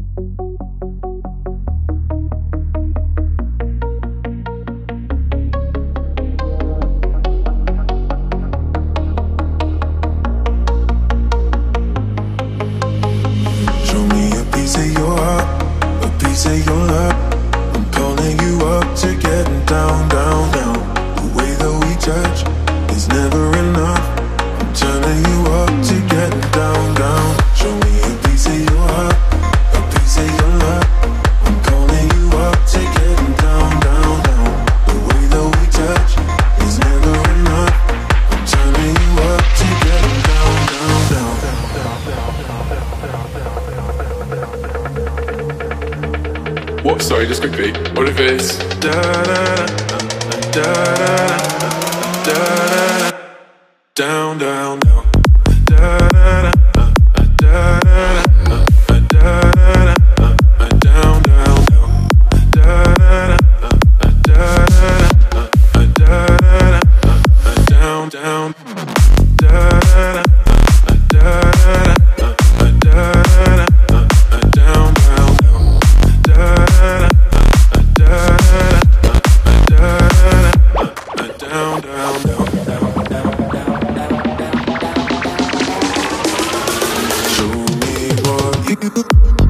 Show me a piece of your heart, a piece of your love. I'm calling you up to getting down, down, down. What? Sorry, just quickly. What if it's da da da da da da down down down da da da da da da down down down da da da da down down Thank you.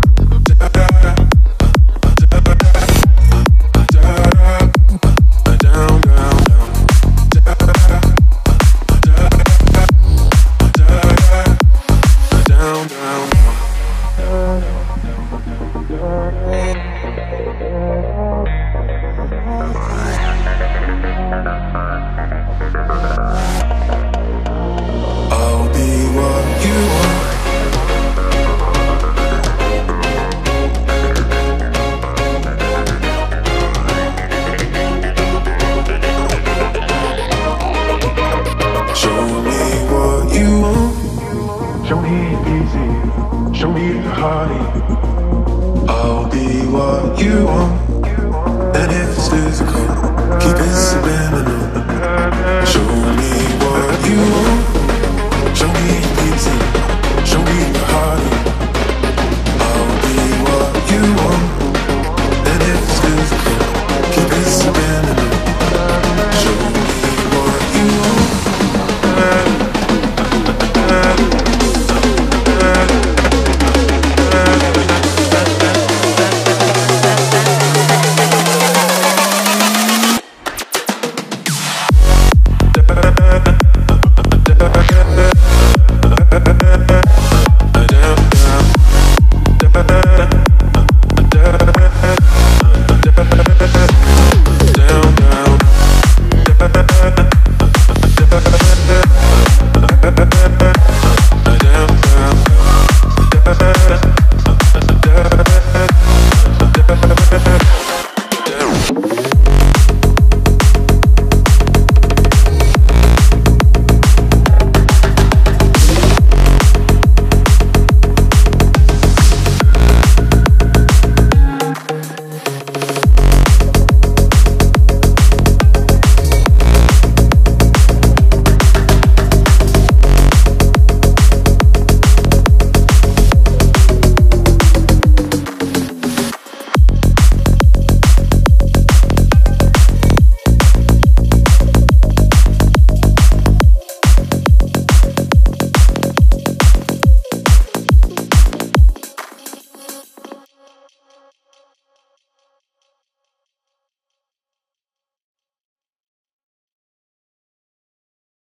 easy. Show me the heart. I'll be what you want, and if it's physical.